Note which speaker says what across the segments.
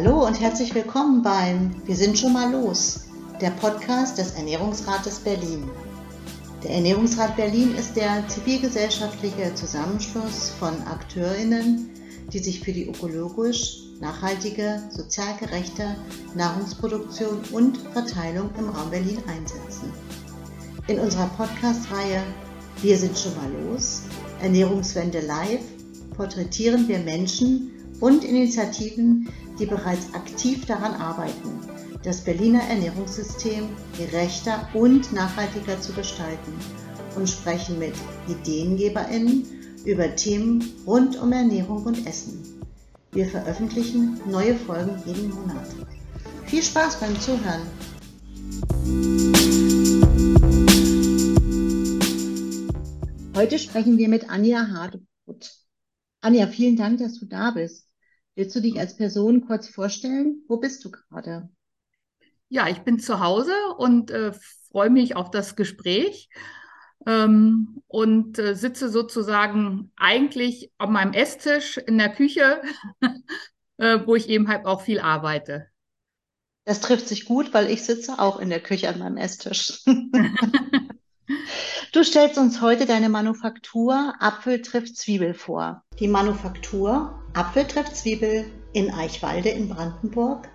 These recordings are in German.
Speaker 1: Hallo und herzlich willkommen beim Wir sind schon mal los, der Podcast des Ernährungsrates Berlin. Der Ernährungsrat Berlin ist der zivilgesellschaftliche Zusammenschluss von Akteurinnen, die sich für die ökologisch nachhaltige, sozial gerechte Nahrungsproduktion und Verteilung im Raum Berlin einsetzen. In unserer Podcast-Reihe Wir sind schon mal los, Ernährungswende live, porträtieren wir Menschen und Initiativen, die bereits aktiv daran arbeiten, das Berliner Ernährungssystem gerechter und nachhaltiger zu gestalten und sprechen mit Ideengeberinnen über Themen rund um Ernährung und Essen. Wir veröffentlichen neue Folgen jeden Monat. Viel Spaß beim Zuhören! Heute sprechen wir mit Anja Hardebrot. Anja, vielen Dank, dass du da bist. Willst du dich als Person kurz vorstellen? Wo bist du gerade?
Speaker 2: Ja, ich bin zu Hause und äh, freue mich auf das Gespräch ähm, und äh, sitze sozusagen eigentlich auf meinem Esstisch in der Küche, äh, wo ich eben halt auch viel arbeite.
Speaker 1: Das trifft sich gut, weil ich sitze auch in der Küche an meinem Esstisch. Du stellst uns heute deine Manufaktur Apfel trifft Zwiebel vor. Die Manufaktur Apfel trifft Zwiebel in Eichwalde in Brandenburg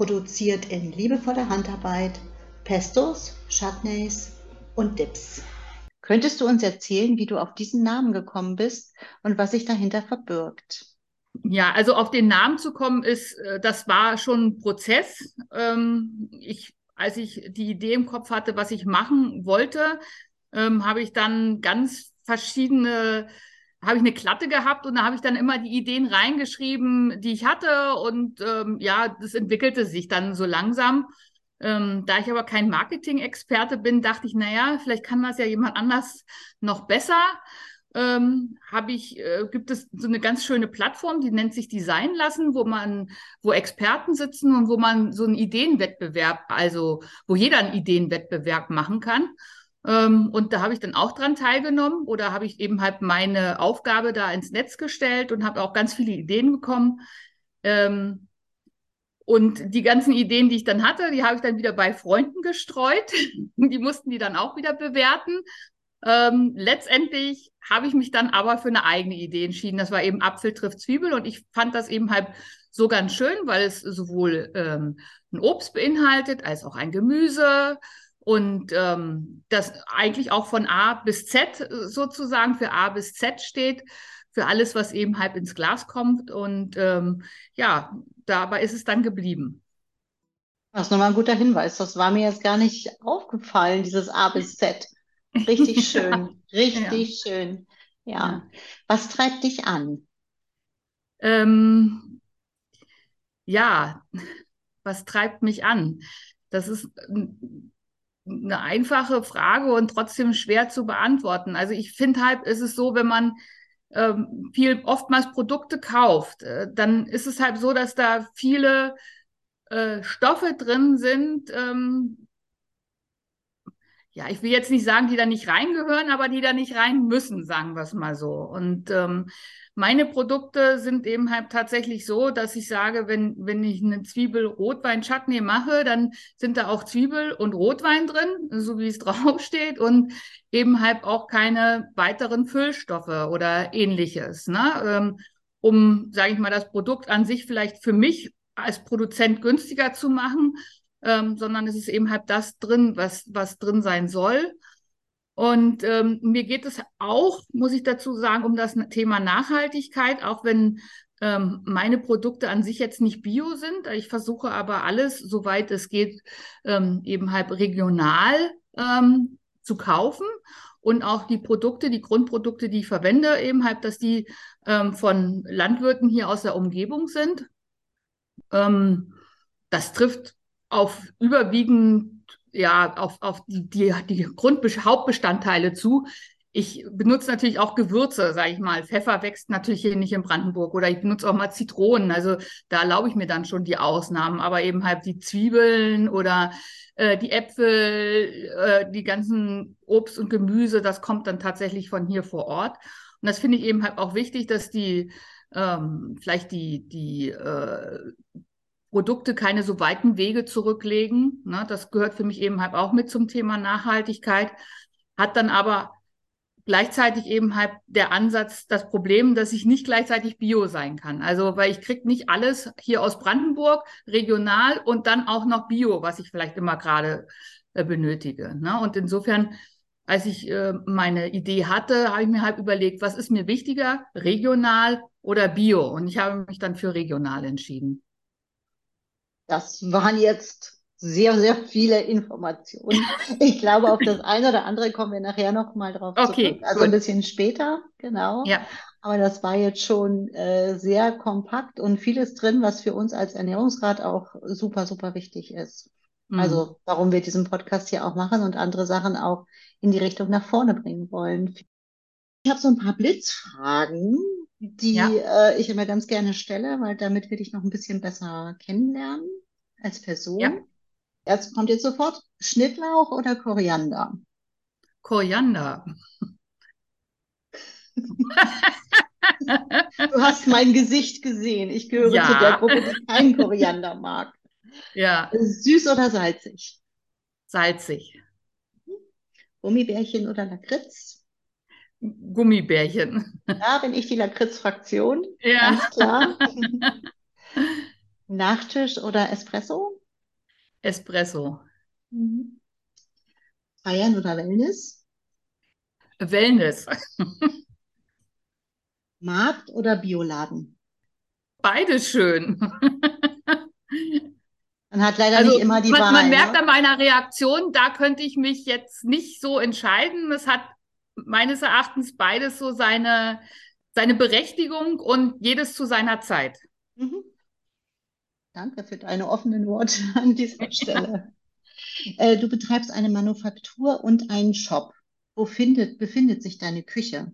Speaker 1: produziert in liebevoller Handarbeit Pestos, Chutneys und Dips. Könntest du uns erzählen, wie du auf diesen Namen gekommen bist und was sich dahinter verbirgt?
Speaker 2: Ja, also auf den Namen zu kommen ist, äh, das war schon ein Prozess. Ähm, ich, als ich die Idee im Kopf hatte, was ich machen wollte, ähm, habe ich dann ganz verschiedene, habe ich eine Klatte gehabt und da habe ich dann immer die Ideen reingeschrieben, die ich hatte und ähm, ja, das entwickelte sich dann so langsam. Ähm, da ich aber kein Marketing-Experte bin, dachte ich, naja, vielleicht kann das ja jemand anders noch besser. Ähm, habe ich, äh, gibt es so eine ganz schöne Plattform, die nennt sich Design lassen, wo man, wo Experten sitzen und wo man so einen Ideenwettbewerb, also wo jeder einen Ideenwettbewerb machen kann. Ähm, und da habe ich dann auch dran teilgenommen oder habe ich eben halt meine Aufgabe da ins Netz gestellt und habe auch ganz viele Ideen bekommen. Ähm, und die ganzen Ideen, die ich dann hatte, die habe ich dann wieder bei Freunden gestreut. die mussten die dann auch wieder bewerten. Ähm, letztendlich habe ich mich dann aber für eine eigene Idee entschieden. Das war eben Apfel trifft Zwiebel und ich fand das eben halt so ganz schön, weil es sowohl ähm, ein Obst beinhaltet als auch ein Gemüse und ähm, das eigentlich auch von A bis Z sozusagen für A bis Z steht, für alles, was eben halb ins Glas kommt. Und ähm, ja, dabei ist es dann geblieben.
Speaker 1: Das ist nochmal ein guter Hinweis. Das war mir jetzt gar nicht aufgefallen, dieses A bis Z. Richtig schön, richtig ja. schön. Ja. ja. Was treibt dich an?
Speaker 2: Ähm, ja, was treibt mich an? Das ist eine einfache Frage und trotzdem schwer zu beantworten. Also ich finde halt, ist es so, wenn man ähm, viel oftmals Produkte kauft, äh, dann ist es halt so, dass da viele äh, Stoffe drin sind. Ähm, ja, ich will jetzt nicht sagen, die da nicht reingehören, aber die da nicht rein müssen, sagen wir es mal so. Und ähm, meine Produkte sind eben halt tatsächlich so, dass ich sage, wenn, wenn ich eine Zwiebel-Rotwein-Chutney mache, dann sind da auch Zwiebel und Rotwein drin, so wie es draufsteht und eben halt auch keine weiteren Füllstoffe oder ähnliches, ne? Ähm, um, sage ich mal, das Produkt an sich vielleicht für mich als Produzent günstiger zu machen, ähm, sondern es ist eben halt das drin, was, was drin sein soll. Und ähm, mir geht es auch, muss ich dazu sagen, um das Thema Nachhaltigkeit, auch wenn ähm, meine Produkte an sich jetzt nicht bio sind. Ich versuche aber alles, soweit es geht, ähm, eben halt regional ähm, zu kaufen. Und auch die Produkte, die Grundprodukte, die ich verwende, eben halt, dass die ähm, von Landwirten hier aus der Umgebung sind. Ähm, das trifft auf überwiegend ja, auf, auf die, die, die Grundhauptbestandteile zu. Ich benutze natürlich auch Gewürze, sage ich mal. Pfeffer wächst natürlich hier nicht in Brandenburg oder ich benutze auch mal Zitronen. Also da erlaube ich mir dann schon die Ausnahmen. Aber eben halt die Zwiebeln oder äh, die Äpfel, äh, die ganzen Obst und Gemüse, das kommt dann tatsächlich von hier vor Ort. Und das finde ich eben halt auch wichtig, dass die ähm, vielleicht die, die äh, Produkte keine so weiten Wege zurücklegen. Ne? Das gehört für mich eben halt auch mit zum Thema Nachhaltigkeit. Hat dann aber gleichzeitig eben halt der Ansatz, das Problem, dass ich nicht gleichzeitig Bio sein kann. Also, weil ich kriege nicht alles hier aus Brandenburg regional und dann auch noch Bio, was ich vielleicht immer gerade äh, benötige. Ne? Und insofern, als ich äh, meine Idee hatte, habe ich mir halt überlegt, was ist mir wichtiger, regional oder Bio? Und ich habe mich dann für regional entschieden.
Speaker 1: Das waren jetzt sehr, sehr viele Informationen. Ich glaube, auf das eine oder andere kommen wir nachher noch mal drauf
Speaker 2: okay,
Speaker 1: zurück. Also gut. ein bisschen später, genau.
Speaker 2: Ja.
Speaker 1: Aber das war jetzt schon äh, sehr kompakt und vieles drin, was für uns als Ernährungsrat auch super, super wichtig ist. Mhm. Also warum wir diesen Podcast hier auch machen und andere Sachen auch in die Richtung nach vorne bringen wollen. Ich habe so ein paar Blitzfragen, die ja. äh, ich immer ganz gerne stelle, weil damit will ich noch ein bisschen besser kennenlernen als Person. Ja. Jetzt kommt jetzt sofort Schnittlauch oder Koriander?
Speaker 2: Koriander.
Speaker 1: du hast mein Gesicht gesehen. Ich gehöre ja. zu der Gruppe, die keinen Koriander mag.
Speaker 2: Ja.
Speaker 1: Süß oder salzig?
Speaker 2: Salzig.
Speaker 1: Gummibärchen oder Lakritz?
Speaker 2: Gummibärchen.
Speaker 1: Da bin ich die Lakritz-Fraktion.
Speaker 2: Ja.
Speaker 1: Ganz klar. Nachtisch oder Espresso?
Speaker 2: Espresso.
Speaker 1: Mhm. Feiern oder Wellness?
Speaker 2: Wellness.
Speaker 1: Markt oder Bioladen?
Speaker 2: Beides schön.
Speaker 1: Man hat leider also, nicht immer die
Speaker 2: man,
Speaker 1: Wahl.
Speaker 2: Man merkt ne? an meiner Reaktion, da könnte ich mich jetzt nicht so entscheiden. Es hat meines Erachtens beides so seine, seine Berechtigung und jedes zu seiner Zeit. Mhm.
Speaker 1: Danke für deine offenen Worte an dieser Stelle. Äh, du betreibst eine Manufaktur und einen Shop. Wo findet, befindet sich deine Küche?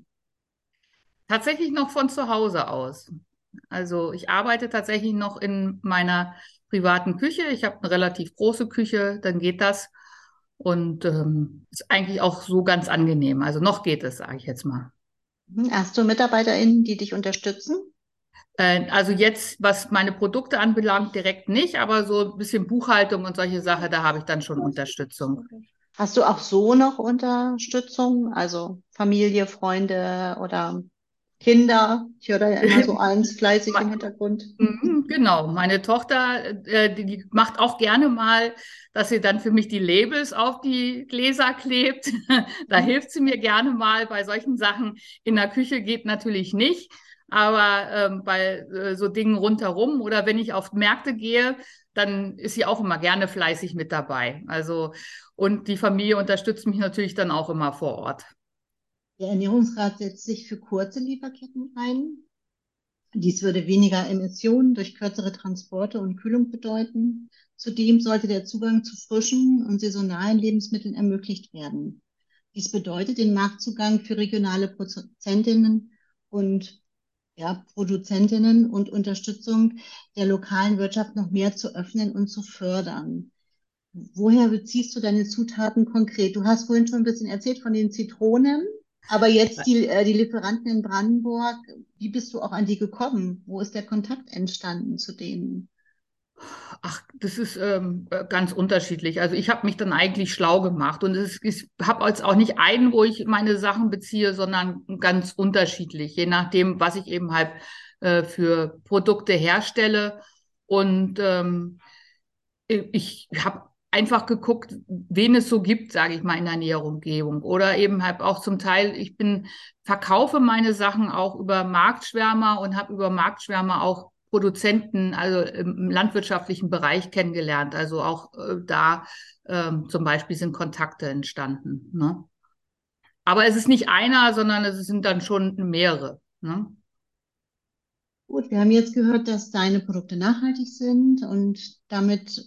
Speaker 2: Tatsächlich noch von zu Hause aus. Also ich arbeite tatsächlich noch in meiner privaten Küche. Ich habe eine relativ große Küche, dann geht das. Und ähm, ist eigentlich auch so ganz angenehm. Also noch geht es, sage ich jetzt mal.
Speaker 1: Mhm. Hast du MitarbeiterInnen, die dich unterstützen?
Speaker 2: Äh, also jetzt, was meine Produkte anbelangt, direkt nicht, aber so ein bisschen Buchhaltung und solche Sachen, da habe ich dann schon Unterstützung.
Speaker 1: Hast du auch so noch Unterstützung? Also Familie, Freunde oder Kinder? Ich höre da ja immer so eins fleißig im Hintergrund.
Speaker 2: Mhm, genau, meine Tochter, äh, die, macht auch gerne mal, dass sie dann für mich die Labels auf die Gläser klebt. da hilft sie mir gerne mal bei solchen Sachen. In der Küche geht natürlich nicht aber ähm, bei äh, so Dingen rundherum oder wenn ich auf Märkte gehe, dann ist sie auch immer gerne fleißig mit dabei. Also und die Familie unterstützt mich natürlich dann auch immer vor Ort.
Speaker 1: Der Ernährungsrat setzt sich für kurze Lieferketten ein. Dies würde weniger Emissionen durch kürzere Transporte und Kühlung bedeuten. Zudem sollte der Zugang zu frischen und saisonalen Lebensmitteln ermöglicht werden. Dies bedeutet den Marktzugang für regionale Produzentinnen und ja, Produzentinnen und Unterstützung der lokalen Wirtschaft noch mehr zu öffnen und zu fördern. Woher beziehst du deine Zutaten konkret? Du hast vorhin schon ein bisschen erzählt von den Zitronen, aber jetzt die, äh, die Lieferanten in Brandenburg, wie bist du auch an die gekommen? Wo ist der Kontakt entstanden zu denen?
Speaker 2: Ach, das ist ähm, ganz unterschiedlich. Also ich habe mich dann eigentlich schlau gemacht und es, ich habe jetzt auch nicht einen, wo ich meine Sachen beziehe, sondern ganz unterschiedlich, je nachdem, was ich eben halt äh, für Produkte herstelle. Und ähm, ich habe einfach geguckt, wen es so gibt, sage ich mal, in der näheren Umgebung. Oder eben halt auch zum Teil, ich bin, verkaufe meine Sachen auch über Marktschwärmer und habe über Marktschwärmer auch Produzenten, also im landwirtschaftlichen Bereich kennengelernt. Also auch äh, da ähm, zum Beispiel sind Kontakte entstanden. Ne? Aber es ist nicht einer, sondern es sind dann schon mehrere. Ne?
Speaker 1: Gut, wir haben jetzt gehört, dass deine Produkte nachhaltig sind und damit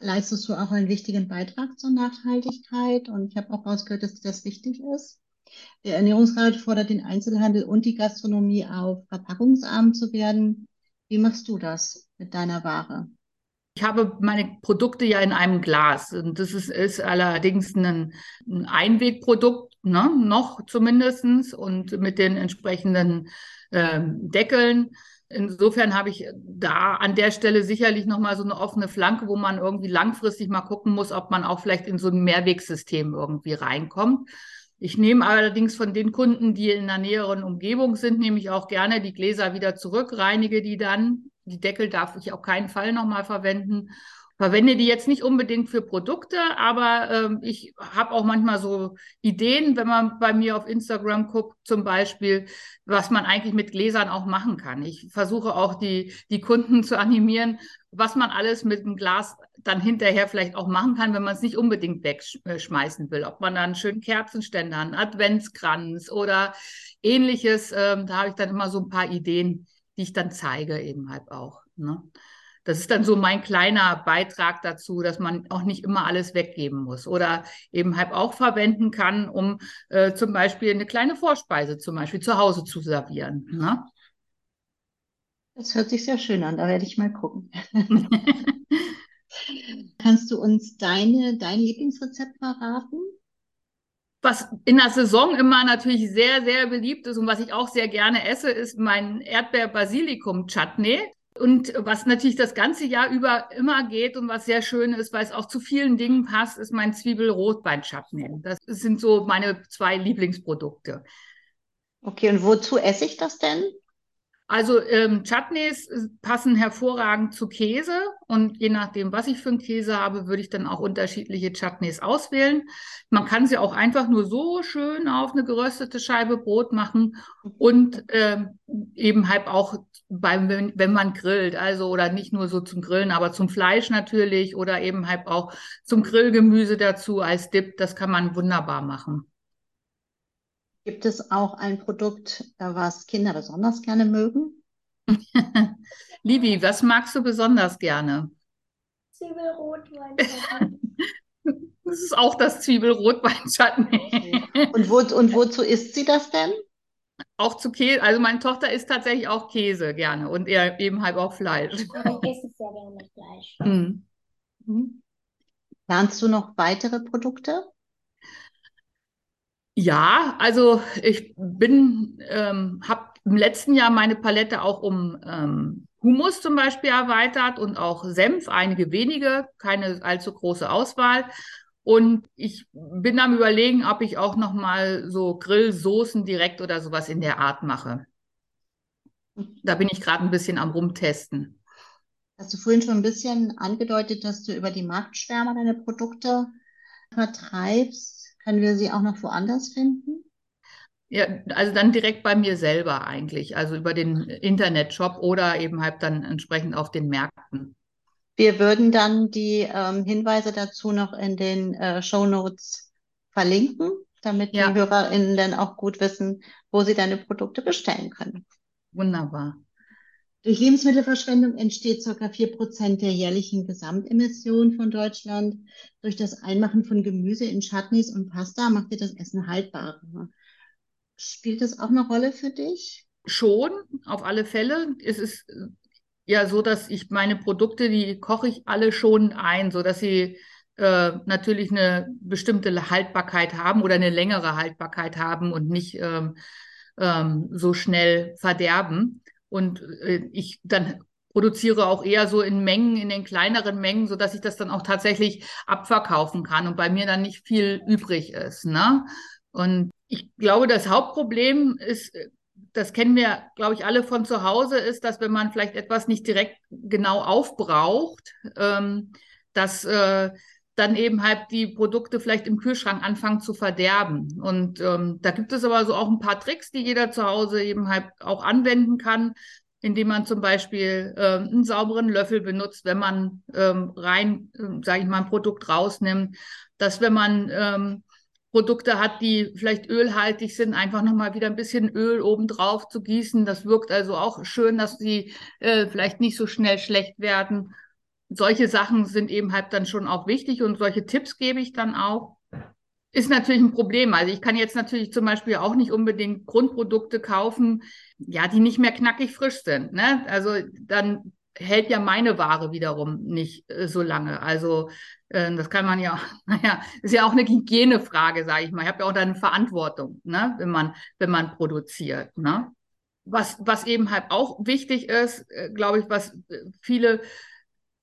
Speaker 1: leistest du auch einen wichtigen Beitrag zur Nachhaltigkeit. Und ich habe auch rausgehört, dass das wichtig ist. Der Ernährungsrat fordert den Einzelhandel und die Gastronomie auf, verpackungsarm zu werden. Wie machst du das mit deiner Ware?
Speaker 2: Ich habe meine Produkte ja in einem Glas und das ist, ist allerdings ein, ein Einwegprodukt, ne? noch zumindest und mit den entsprechenden ähm, Deckeln. Insofern habe ich da an der Stelle sicherlich nochmal so eine offene Flanke, wo man irgendwie langfristig mal gucken muss, ob man auch vielleicht in so ein Mehrwegsystem irgendwie reinkommt. Ich nehme allerdings von den Kunden, die in der näheren Umgebung sind, nehme ich auch gerne die Gläser wieder zurück, reinige die dann. Die Deckel darf ich auf keinen Fall nochmal verwenden verwende die jetzt nicht unbedingt für Produkte, aber ähm, ich habe auch manchmal so Ideen, wenn man bei mir auf Instagram guckt, zum Beispiel, was man eigentlich mit Gläsern auch machen kann. Ich versuche auch die, die Kunden zu animieren, was man alles mit dem Glas dann hinterher vielleicht auch machen kann, wenn man es nicht unbedingt wegschmeißen will. Ob man dann schönen Kerzenständer, einen Adventskranz oder ähnliches, ähm, da habe ich dann immer so ein paar Ideen, die ich dann zeige eben halt auch. Ne? Das ist dann so mein kleiner Beitrag dazu, dass man auch nicht immer alles weggeben muss oder eben halt auch verwenden kann, um äh, zum Beispiel eine kleine Vorspeise zum Beispiel zu Hause zu servieren. Ne?
Speaker 1: Das hört sich sehr schön an, da werde ich mal gucken. Kannst du uns deine, dein Lieblingsrezept verraten?
Speaker 2: Was in der Saison immer natürlich sehr, sehr beliebt ist und was ich auch sehr gerne esse, ist mein Erdbeer-Basilikum-Chutney. Und was natürlich das ganze Jahr über immer geht und was sehr schön ist, weil es auch zu vielen Dingen passt, ist mein Zwiebel-Rotwein-Chutney. Das sind so meine zwei Lieblingsprodukte.
Speaker 1: Okay, und wozu esse ich das denn?
Speaker 2: Also ähm, Chutneys äh, passen hervorragend zu Käse und je nachdem, was ich für einen Käse habe, würde ich dann auch unterschiedliche Chutneys auswählen. Man kann sie auch einfach nur so schön auf eine geröstete Scheibe Brot machen und ähm, eben halt auch beim, wenn, wenn man grillt, also oder nicht nur so zum Grillen, aber zum Fleisch natürlich oder eben halt auch zum Grillgemüse dazu als Dip. Das kann man wunderbar machen.
Speaker 1: Gibt es auch ein Produkt, äh, was Kinder besonders gerne mögen?
Speaker 2: Libi, was magst du besonders gerne?
Speaker 3: Zwiebelrotwein.
Speaker 2: das ist auch das Zwiebelrotwein-Chutney.
Speaker 1: Okay. Und, wo, und wozu isst sie das denn?
Speaker 2: Auch zu Käse. Also meine Tochter isst tatsächlich auch Käse gerne und eher eben halt auch Fleisch.
Speaker 3: ich esse sehr gerne Fleisch. Mhm.
Speaker 1: Mhm. Planst du noch weitere Produkte?
Speaker 2: Ja, also ich bin, ähm, habe im letzten Jahr meine Palette auch um ähm, Humus zum Beispiel erweitert und auch Senf, einige wenige, keine allzu große Auswahl. Und ich bin am überlegen, ob ich auch noch mal so Grillsoßen direkt oder sowas in der Art mache. Da bin ich gerade ein bisschen am rumtesten.
Speaker 1: Hast du vorhin schon ein bisschen angedeutet, dass du über die Marktschwärmer deine Produkte vertreibst? Können wir sie auch noch woanders finden?
Speaker 2: Ja, also dann direkt bei mir selber eigentlich, also über den Internetshop oder eben halt dann entsprechend auf den Märkten.
Speaker 1: Wir würden dann die ähm, Hinweise dazu noch in den äh, Show Notes verlinken, damit ja. die HörerInnen dann auch gut wissen, wo sie deine Produkte bestellen können.
Speaker 2: Wunderbar.
Speaker 1: Durch Lebensmittelverschwendung entsteht ca. 4% der jährlichen Gesamtemissionen von Deutschland. Durch das Einmachen von Gemüse in Chutneys und Pasta macht ihr das Essen haltbarer. Spielt das auch eine Rolle für dich?
Speaker 2: Schon, auf alle Fälle. Es ist ja so, dass ich meine Produkte, die koche ich alle schon ein, sodass sie äh, natürlich eine bestimmte Haltbarkeit haben oder eine längere Haltbarkeit haben und nicht ähm, ähm, so schnell verderben. Und äh, ich dann produziere auch eher so in Mengen, in den kleineren Mengen, so dass ich das dann auch tatsächlich abverkaufen kann und bei mir dann nicht viel übrig ist. Ne? Und ich glaube, das Hauptproblem ist, das kennen wir, glaube ich, alle von zu Hause, ist, dass wenn man vielleicht etwas nicht direkt genau aufbraucht, ähm, dass äh, dann eben halt die Produkte vielleicht im Kühlschrank anfangen zu verderben. Und ähm, da gibt es aber so auch ein paar Tricks, die jeder zu Hause eben halt auch anwenden kann, indem man zum Beispiel äh, einen sauberen Löffel benutzt, wenn man ähm, rein, äh, sage ich mal, ein Produkt rausnimmt, dass wenn man ähm, Produkte hat, die vielleicht ölhaltig sind, einfach nochmal wieder ein bisschen Öl obendrauf zu gießen. Das wirkt also auch schön, dass sie äh, vielleicht nicht so schnell schlecht werden solche Sachen sind eben halt dann schon auch wichtig und solche Tipps gebe ich dann auch. Ist natürlich ein Problem. Also ich kann jetzt natürlich zum Beispiel auch nicht unbedingt Grundprodukte kaufen, ja, die nicht mehr knackig frisch sind. Ne? Also dann hält ja meine Ware wiederum nicht äh, so lange. Also äh, das kann man ja, naja, ist ja auch eine Hygienefrage, sage ich mal. Ich habe ja auch da eine Verantwortung, ne? wenn man, wenn man produziert. Ne? was, was eben halt auch wichtig ist, äh, glaube ich, was äh, viele,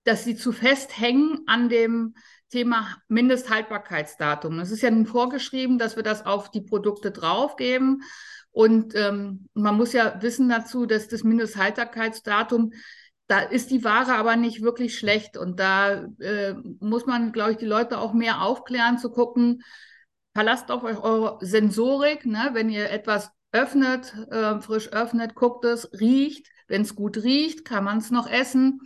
Speaker 2: dass sie zu fest hängen an dem Thema Mindesthaltbarkeitsdatum. Es ist ja nun vorgeschrieben, dass wir das auf die Produkte draufgeben. Und ähm, man muss ja wissen dazu, dass das Mindesthaltbarkeitsdatum, da ist die Ware aber nicht wirklich schlecht. Und da äh, muss man, glaube ich, die Leute auch mehr aufklären, zu gucken, verlasst auf eure Sensorik, ne? wenn ihr etwas öffnet, äh, frisch öffnet, guckt es, riecht. Wenn es gut riecht, kann man es noch essen.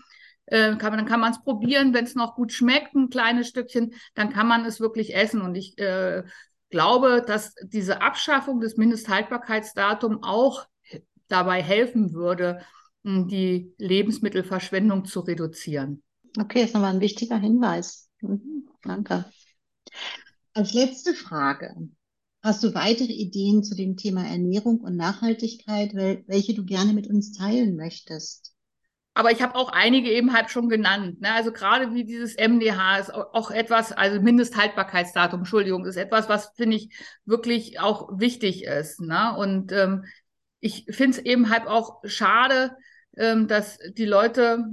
Speaker 2: Äh, kann man, dann kann man es probieren. Wenn es noch gut schmeckt, ein kleines Stückchen, dann kann man es wirklich essen. Und ich äh, glaube, dass diese Abschaffung des Mindesthaltbarkeitsdatums auch dabei helfen würde, die Lebensmittelverschwendung zu reduzieren.
Speaker 1: Okay, das ist nochmal ein wichtiger Hinweis. Mhm, danke. Als letzte Frage. Hast du weitere Ideen zu dem Thema Ernährung und Nachhaltigkeit, welche du gerne mit uns teilen möchtest?
Speaker 2: Aber ich habe auch einige eben halt schon genannt. Ne? Also gerade wie dieses MDH ist auch etwas, also Mindesthaltbarkeitsdatum, Entschuldigung, ist etwas, was finde ich wirklich auch wichtig ist. Ne? Und ähm, ich finde es eben halt auch schade, ähm, dass die Leute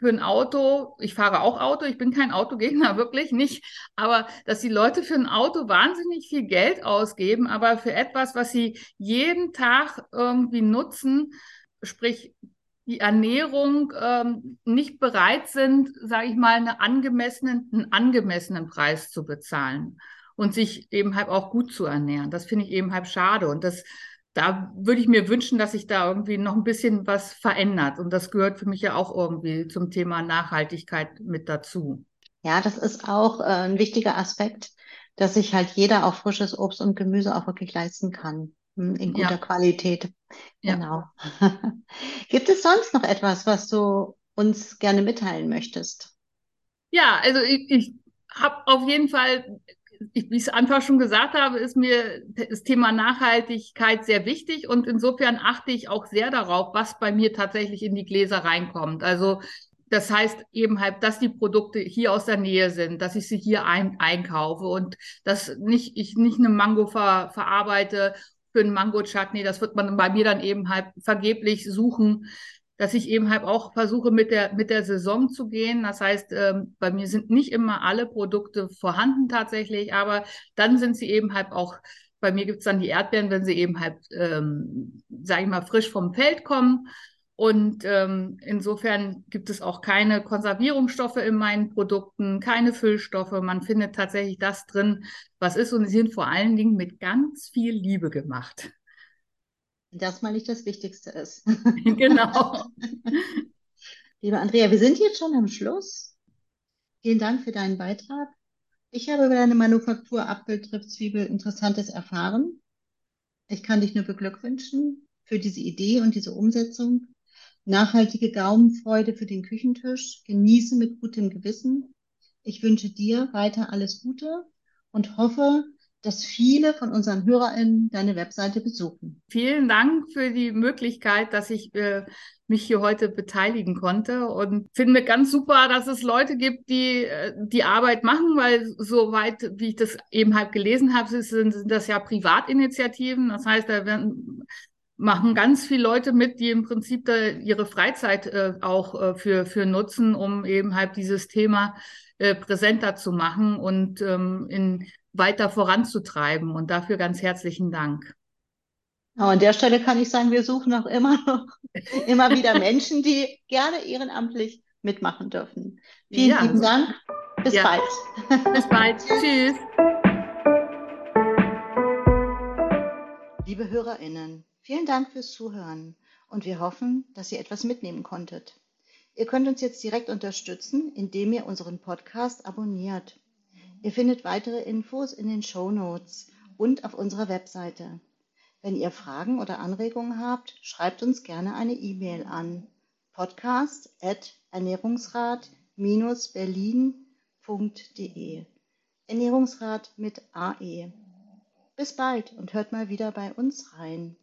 Speaker 2: für ein Auto, ich fahre auch Auto, ich bin kein Autogegner, wirklich nicht, aber dass die Leute für ein Auto wahnsinnig viel Geld ausgeben, aber für etwas, was sie jeden Tag irgendwie nutzen, sprich die Ernährung ähm, nicht bereit sind, sage ich mal, eine angemessenen, einen angemessenen Preis zu bezahlen und sich eben halt auch gut zu ernähren. Das finde ich eben halt schade. Und das, da würde ich mir wünschen, dass sich da irgendwie noch ein bisschen was verändert. Und das gehört für mich ja auch irgendwie zum Thema Nachhaltigkeit mit dazu.
Speaker 1: Ja, das ist auch äh, ein wichtiger Aspekt, dass sich halt jeder auch frisches Obst und Gemüse auch wirklich leisten kann. Hm, in guter ja. Qualität. Ja. Genau. Gibt es sonst noch etwas, was du uns gerne mitteilen möchtest?
Speaker 2: Ja, also ich, ich habe auf jeden Fall, ich, wie ich es einfach schon gesagt habe, ist mir das Thema Nachhaltigkeit sehr wichtig und insofern achte ich auch sehr darauf, was bei mir tatsächlich in die Gläser reinkommt. Also das heißt eben halt, dass die Produkte hier aus der Nähe sind, dass ich sie hier ein, einkaufe und dass nicht, ich nicht eine Mango ver, verarbeite für einen Mango-Chutney. Das wird man bei mir dann eben halt vergeblich suchen, dass ich eben halt auch versuche, mit der, mit der Saison zu gehen. Das heißt, ähm, bei mir sind nicht immer alle Produkte vorhanden tatsächlich, aber dann sind sie eben halt auch, bei mir gibt es dann die Erdbeeren, wenn sie eben halt, ähm, sage ich mal, frisch vom Feld kommen. Und ähm, insofern gibt es auch keine Konservierungsstoffe in meinen Produkten, keine Füllstoffe. Man findet tatsächlich das drin, was ist. Und sie sind vor allen Dingen mit ganz viel Liebe gemacht.
Speaker 1: Das mal nicht das Wichtigste ist.
Speaker 2: genau.
Speaker 1: Liebe Andrea, wir sind jetzt schon am Schluss. Vielen Dank für deinen Beitrag. Ich habe über deine Manufaktur Apfeltriebzwiebel Interessantes erfahren. Ich kann dich nur beglückwünschen für diese Idee und diese Umsetzung nachhaltige Gaumenfreude für den Küchentisch, genieße mit gutem Gewissen. Ich wünsche dir weiter alles Gute und hoffe, dass viele von unseren HörerInnen deine Webseite besuchen.
Speaker 2: Vielen Dank für die Möglichkeit, dass ich äh, mich hier heute beteiligen konnte und finde ganz super, dass es Leute gibt, die äh, die Arbeit machen, weil soweit, wie ich das eben halt gelesen habe, sind, sind das ja Privatinitiativen. Das heißt, da werden machen ganz viele Leute mit, die im Prinzip da ihre Freizeit äh, auch äh, für, für nutzen, um eben halt dieses Thema äh, präsenter zu machen und ähm, in, weiter voranzutreiben. Und dafür ganz herzlichen Dank.
Speaker 1: Ja, an der Stelle kann ich sagen, wir suchen auch immer noch immer wieder Menschen, die gerne ehrenamtlich mitmachen dürfen. Vielen ja. lieben Dank. Bis ja.
Speaker 2: bald. Bis bald. Tschüss.
Speaker 1: Liebe HörerInnen, Vielen Dank fürs Zuhören und wir hoffen, dass ihr etwas mitnehmen konntet. Ihr könnt uns jetzt direkt unterstützen, indem ihr unseren Podcast abonniert. Ihr findet weitere Infos in den Show Notes und auf unserer Webseite. Wenn ihr Fragen oder Anregungen habt, schreibt uns gerne eine E-Mail an podcast@ernährungsrat-berlin.de. Ernährungsrat mit AE. Bis bald und hört mal wieder bei uns rein.